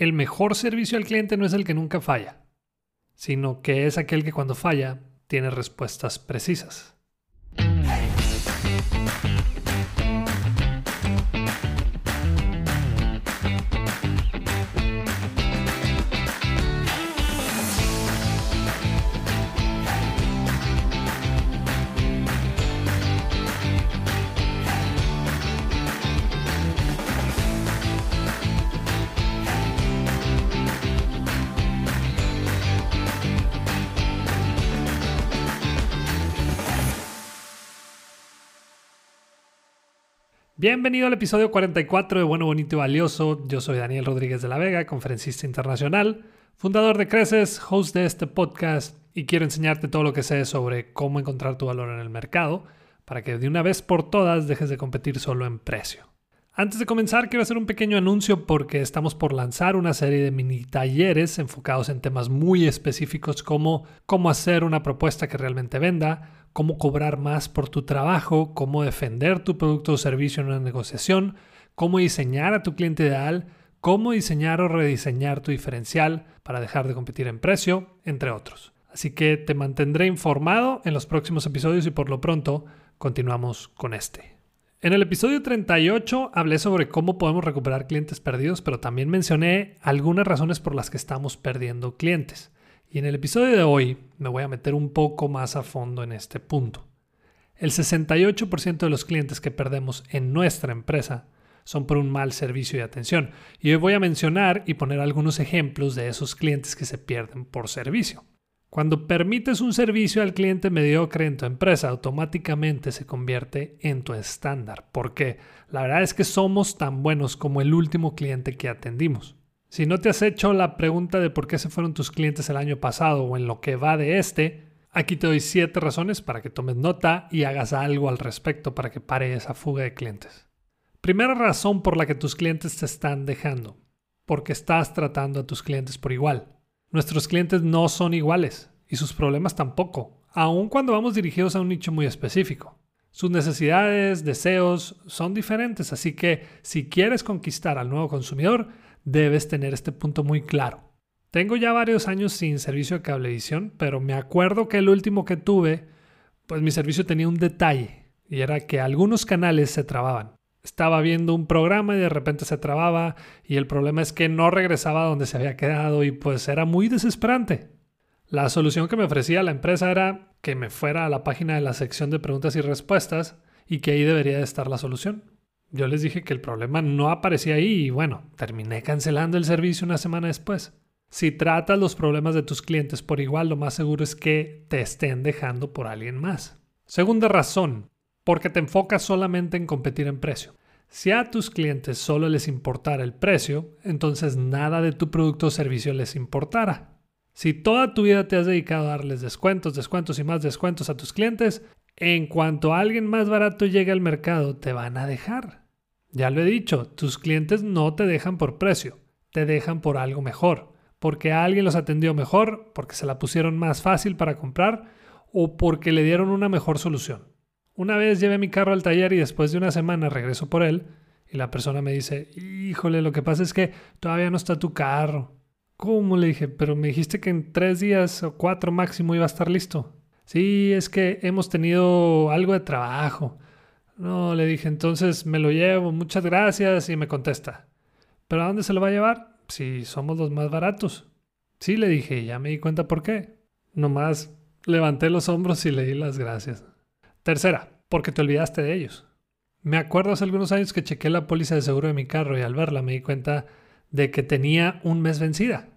el mejor servicio al cliente no es el que nunca falla, sino que es aquel que cuando falla tiene respuestas precisas. Bienvenido al episodio 44 de Bueno, Bonito y Valioso. Yo soy Daniel Rodríguez de la Vega, conferencista internacional, fundador de Creces, host de este podcast y quiero enseñarte todo lo que sé sobre cómo encontrar tu valor en el mercado para que de una vez por todas dejes de competir solo en precio. Antes de comenzar, quiero hacer un pequeño anuncio porque estamos por lanzar una serie de mini talleres enfocados en temas muy específicos como cómo hacer una propuesta que realmente venda, cómo cobrar más por tu trabajo, cómo defender tu producto o servicio en una negociación, cómo diseñar a tu cliente ideal, cómo diseñar o rediseñar tu diferencial para dejar de competir en precio, entre otros. Así que te mantendré informado en los próximos episodios y por lo pronto continuamos con este. En el episodio 38 hablé sobre cómo podemos recuperar clientes perdidos, pero también mencioné algunas razones por las que estamos perdiendo clientes. Y en el episodio de hoy me voy a meter un poco más a fondo en este punto. El 68% de los clientes que perdemos en nuestra empresa son por un mal servicio y atención. Y hoy voy a mencionar y poner algunos ejemplos de esos clientes que se pierden por servicio. Cuando permites un servicio al cliente mediocre en tu empresa, automáticamente se convierte en tu estándar, porque la verdad es que somos tan buenos como el último cliente que atendimos. Si no te has hecho la pregunta de por qué se fueron tus clientes el año pasado o en lo que va de este, aquí te doy siete razones para que tomes nota y hagas algo al respecto para que pare esa fuga de clientes. Primera razón por la que tus clientes te están dejando, porque estás tratando a tus clientes por igual. Nuestros clientes no son iguales y sus problemas tampoco, aun cuando vamos dirigidos a un nicho muy específico. Sus necesidades, deseos son diferentes, así que si quieres conquistar al nuevo consumidor, debes tener este punto muy claro. Tengo ya varios años sin servicio de cablevisión, pero me acuerdo que el último que tuve, pues mi servicio tenía un detalle, y era que algunos canales se trababan. Estaba viendo un programa y de repente se trababa, y el problema es que no regresaba donde se había quedado, y pues era muy desesperante. La solución que me ofrecía la empresa era que me fuera a la página de la sección de preguntas y respuestas, y que ahí debería de estar la solución. Yo les dije que el problema no aparecía ahí y bueno, terminé cancelando el servicio una semana después. Si tratas los problemas de tus clientes por igual, lo más seguro es que te estén dejando por alguien más. Segunda razón, porque te enfocas solamente en competir en precio. Si a tus clientes solo les importara el precio, entonces nada de tu producto o servicio les importara. Si toda tu vida te has dedicado a darles descuentos, descuentos y más descuentos a tus clientes, en cuanto alguien más barato llegue al mercado, te van a dejar. Ya lo he dicho, tus clientes no te dejan por precio, te dejan por algo mejor, porque alguien los atendió mejor, porque se la pusieron más fácil para comprar o porque le dieron una mejor solución. Una vez llevé mi carro al taller y después de una semana regreso por él y la persona me dice, híjole, lo que pasa es que todavía no está tu carro. ¿Cómo? Le dije, pero me dijiste que en tres días o cuatro máximo iba a estar listo. Sí, es que hemos tenido algo de trabajo. No, le dije, entonces me lo llevo, muchas gracias, y me contesta. ¿Pero a dónde se lo va a llevar? Si somos los más baratos. Sí, le dije, ya me di cuenta por qué. Nomás levanté los hombros y le di las gracias. Tercera, porque te olvidaste de ellos. Me acuerdo hace algunos años que chequé la póliza de seguro de mi carro y al verla me di cuenta de que tenía un mes vencida.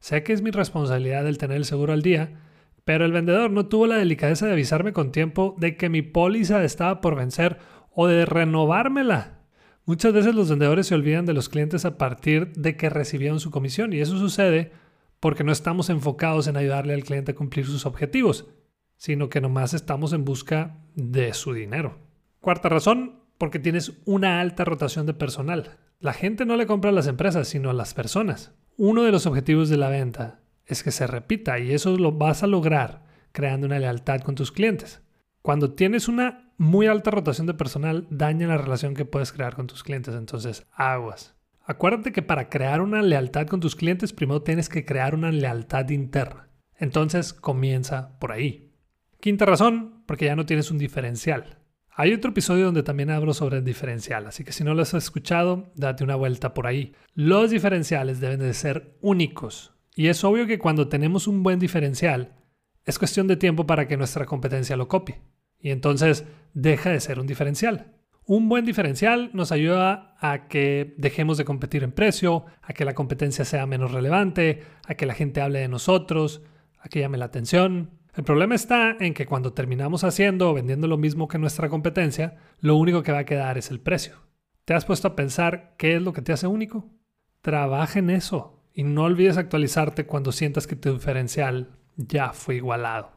Sé que es mi responsabilidad el tener el seguro al día, pero el vendedor no tuvo la delicadeza de avisarme con tiempo de que mi póliza estaba por vencer o de renovármela. Muchas veces los vendedores se olvidan de los clientes a partir de que recibieron su comisión y eso sucede porque no estamos enfocados en ayudarle al cliente a cumplir sus objetivos, sino que nomás estamos en busca de su dinero. Cuarta razón, porque tienes una alta rotación de personal. La gente no le compra a las empresas, sino a las personas. Uno de los objetivos de la venta es que se repita y eso lo vas a lograr creando una lealtad con tus clientes. Cuando tienes una muy alta rotación de personal, daña la relación que puedes crear con tus clientes, entonces aguas. Acuérdate que para crear una lealtad con tus clientes primero tienes que crear una lealtad interna. Entonces comienza por ahí. Quinta razón, porque ya no tienes un diferencial. Hay otro episodio donde también hablo sobre el diferencial, así que si no lo has escuchado, date una vuelta por ahí. Los diferenciales deben de ser únicos. Y es obvio que cuando tenemos un buen diferencial, es cuestión de tiempo para que nuestra competencia lo copie. Y entonces deja de ser un diferencial. Un buen diferencial nos ayuda a que dejemos de competir en precio, a que la competencia sea menos relevante, a que la gente hable de nosotros, a que llame la atención. El problema está en que cuando terminamos haciendo o vendiendo lo mismo que nuestra competencia, lo único que va a quedar es el precio. ¿Te has puesto a pensar qué es lo que te hace único? Trabaja en eso y no olvides actualizarte cuando sientas que tu diferencial ya fue igualado.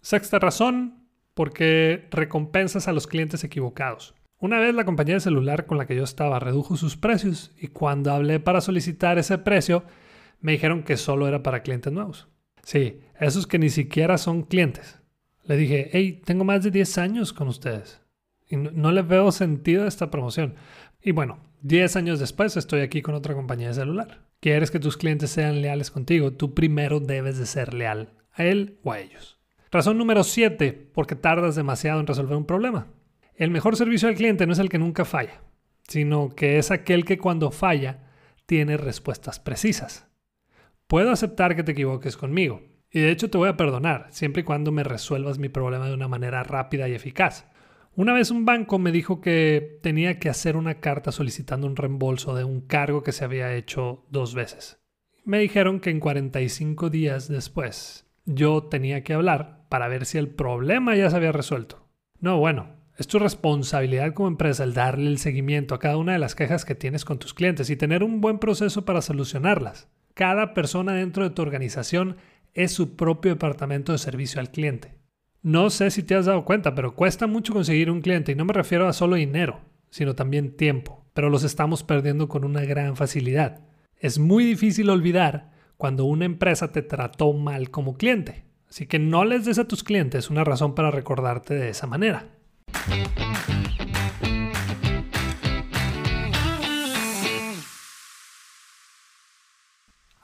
Sexta razón, porque recompensas a los clientes equivocados. Una vez la compañía de celular con la que yo estaba redujo sus precios y cuando hablé para solicitar ese precio, me dijeron que solo era para clientes nuevos. Sí, esos que ni siquiera son clientes. Le dije, hey, tengo más de 10 años con ustedes y no, le veo sentido a esta promoción. Y bueno, 10 años después estoy aquí con otra compañía de celular. ¿Quieres que tus clientes sean leales contigo? Tú primero debes de ser leal a él o a ellos. Razón número 7, porque tardas demasiado en resolver un problema. El mejor servicio al cliente no es el que nunca falla, sino que es aquel que cuando falla tiene respuestas precisas. Puedo aceptar que te equivoques conmigo, y de hecho te voy a perdonar, siempre y cuando me resuelvas mi problema de una manera rápida y eficaz. Una vez un banco me dijo que tenía que hacer una carta solicitando un reembolso de un cargo que se había hecho dos veces. Me dijeron que en 45 días después yo tenía que hablar para ver si el problema ya se había resuelto. No, bueno, es tu responsabilidad como empresa el darle el seguimiento a cada una de las quejas que tienes con tus clientes y tener un buen proceso para solucionarlas. Cada persona dentro de tu organización es su propio departamento de servicio al cliente. No sé si te has dado cuenta, pero cuesta mucho conseguir un cliente y no me refiero a solo dinero, sino también tiempo, pero los estamos perdiendo con una gran facilidad. Es muy difícil olvidar cuando una empresa te trató mal como cliente, así que no les des a tus clientes una razón para recordarte de esa manera.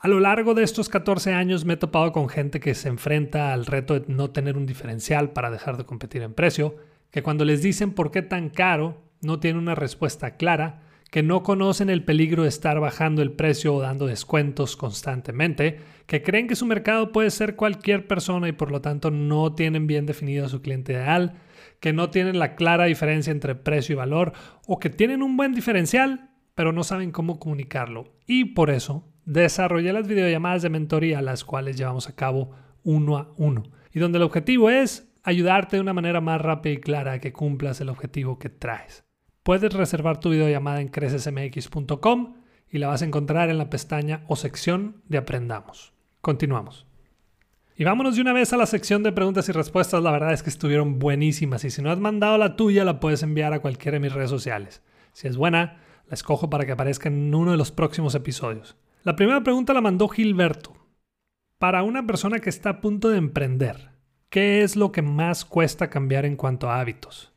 A lo largo de estos 14 años me he topado con gente que se enfrenta al reto de no tener un diferencial para dejar de competir en precio, que cuando les dicen por qué tan caro no tienen una respuesta clara, que no conocen el peligro de estar bajando el precio o dando descuentos constantemente, que creen que su mercado puede ser cualquier persona y por lo tanto no tienen bien definido a su cliente ideal, que no tienen la clara diferencia entre precio y valor o que tienen un buen diferencial pero no saben cómo comunicarlo. Y por eso desarrollé las videollamadas de mentoría, las cuales llevamos a cabo uno a uno. Y donde el objetivo es ayudarte de una manera más rápida y clara a que cumplas el objetivo que traes. Puedes reservar tu videollamada en crecesmx.com y la vas a encontrar en la pestaña o sección de Aprendamos. Continuamos. Y vámonos de una vez a la sección de preguntas y respuestas. La verdad es que estuvieron buenísimas y si no has mandado la tuya la puedes enviar a cualquiera de mis redes sociales. Si es buena, la escojo para que aparezca en uno de los próximos episodios. La primera pregunta la mandó Gilberto. Para una persona que está a punto de emprender, ¿qué es lo que más cuesta cambiar en cuanto a hábitos?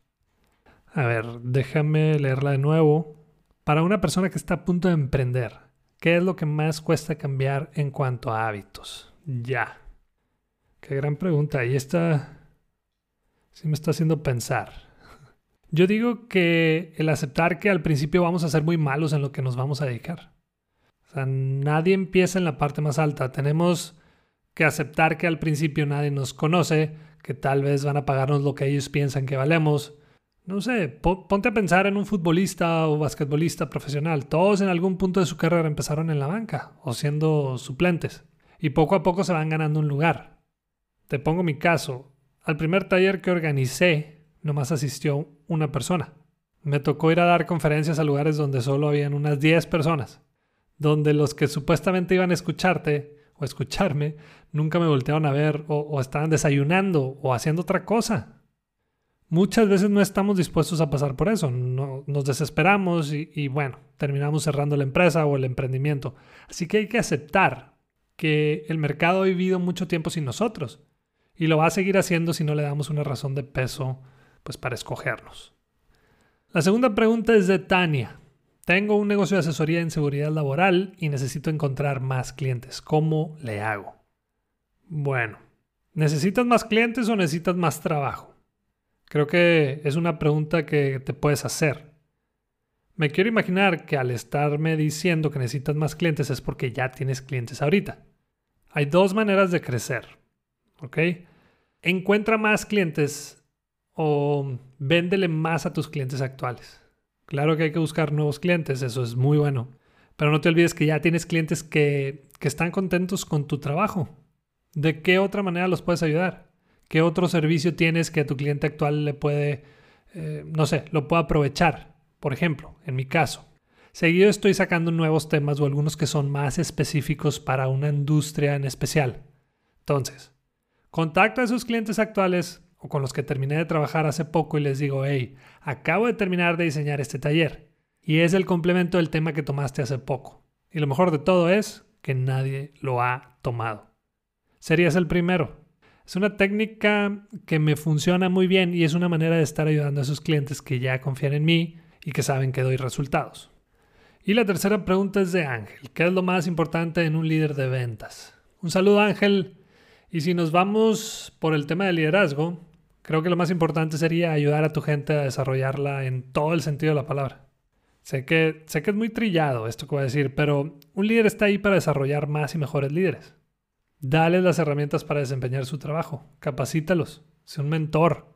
A ver, déjame leerla de nuevo. Para una persona que está a punto de emprender, ¿qué es lo que más cuesta cambiar en cuanto a hábitos? Ya. Qué gran pregunta. Y esta sí me está haciendo pensar. Yo digo que el aceptar que al principio vamos a ser muy malos en lo que nos vamos a dedicar nadie empieza en la parte más alta. Tenemos que aceptar que al principio nadie nos conoce, que tal vez van a pagarnos lo que ellos piensan que valemos. No sé, ponte a pensar en un futbolista o basquetbolista profesional. Todos en algún punto de su carrera empezaron en la banca o siendo suplentes. Y poco a poco se van ganando un lugar. Te pongo mi caso. Al primer taller que organicé, nomás asistió una persona. Me tocó ir a dar conferencias a lugares donde solo habían unas 10 personas donde los que supuestamente iban a escucharte o escucharme nunca me voltearon a ver o, estaban desayunando o haciendo otra cosa. Muchas veces no estamos dispuestos a pasar por eso, nos desesperamos y, y bueno, terminamos cerrando la empresa o el emprendimiento. Así que hay que aceptar que el mercado ha vivido mucho tiempo sin nosotros y lo va a seguir haciendo si no le damos una razón de peso pues para escogernos. La segunda pregunta es de Tania. Tengo un negocio de asesoría en seguridad laboral y necesito encontrar más clientes. ¿Cómo le hago? Bueno, ¿necesitas más clientes o necesitas más trabajo? Creo que es una pregunta que te puedes hacer. Me quiero imaginar que al estarme diciendo que necesitas más clientes es porque ya tienes clientes ahorita. Hay dos maneras de crecer. ¿Ok? Encuentra más clientes o véndele más a tus clientes actuales. Claro que hay que buscar nuevos clientes, eso es muy bueno. Pero no te olvides que ya tienes clientes que, están contentos con tu trabajo. ¿De qué otra manera los puedes ayudar? ¿Qué otro servicio tienes que a tu cliente actual le puede, eh, no sé, lo pueda aprovechar? Por ejemplo, en mi caso, seguido estoy sacando nuevos temas o algunos que son más específicos para una industria en especial. Entonces, contacta a esos clientes actuales o con los que terminé de trabajar hace poco y les digo, hey, acabo de terminar de diseñar este taller. Y es el complemento del tema que tomaste hace poco. Y lo mejor de todo es que nadie lo ha tomado. Serías el primero. Es una técnica que me funciona muy bien y es una manera de estar ayudando a esos clientes que ya confían en mí y que saben que doy resultados. Y la tercera pregunta es de Ángel. ¿Qué es lo más importante en un líder de ventas? Un saludo Ángel. Y si nos vamos por el tema de liderazgo, Creo que lo más importante sería ayudar a tu gente a desarrollarla en todo el sentido de la palabra. Sé que, sé que es muy trillado esto que voy a decir, pero un líder está ahí para desarrollar más y mejores líderes. Dale las herramientas para desempeñar su trabajo, capacítalos, sé un mentor,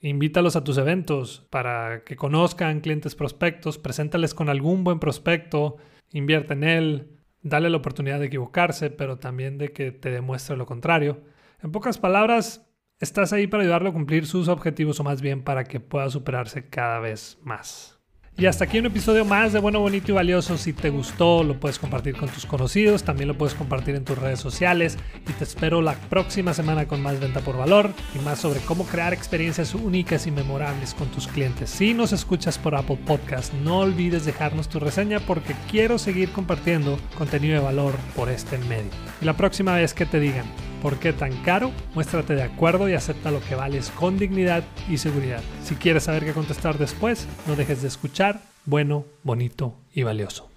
invítalos a tus eventos para que conozcan clientes prospectos, preséntales con algún buen prospecto, invierte en él, dale la oportunidad de equivocarse, pero también de que te demuestre lo contrario. En pocas palabras, Estás ahí para ayudarlo a cumplir sus objetivos o más bien para que pueda superarse cada vez más. Y hasta aquí un episodio más de Bueno, Bonito y Valioso. Si te gustó, lo puedes compartir con tus conocidos, también lo puedes compartir en tus redes sociales y te espero la próxima semana con más venta por valor y más sobre cómo crear experiencias únicas y memorables con tus clientes. Si nos escuchas por Apple Podcast, no olvides dejarnos tu reseña porque quiero seguir compartiendo contenido de valor por este medio. Y la próxima vez que te digan, ¿Por qué tan caro? Muéstrate de acuerdo y acepta lo que vales con dignidad y seguridad. Si quieres saber qué contestar después, no dejes de escuchar bueno, bonito y valioso.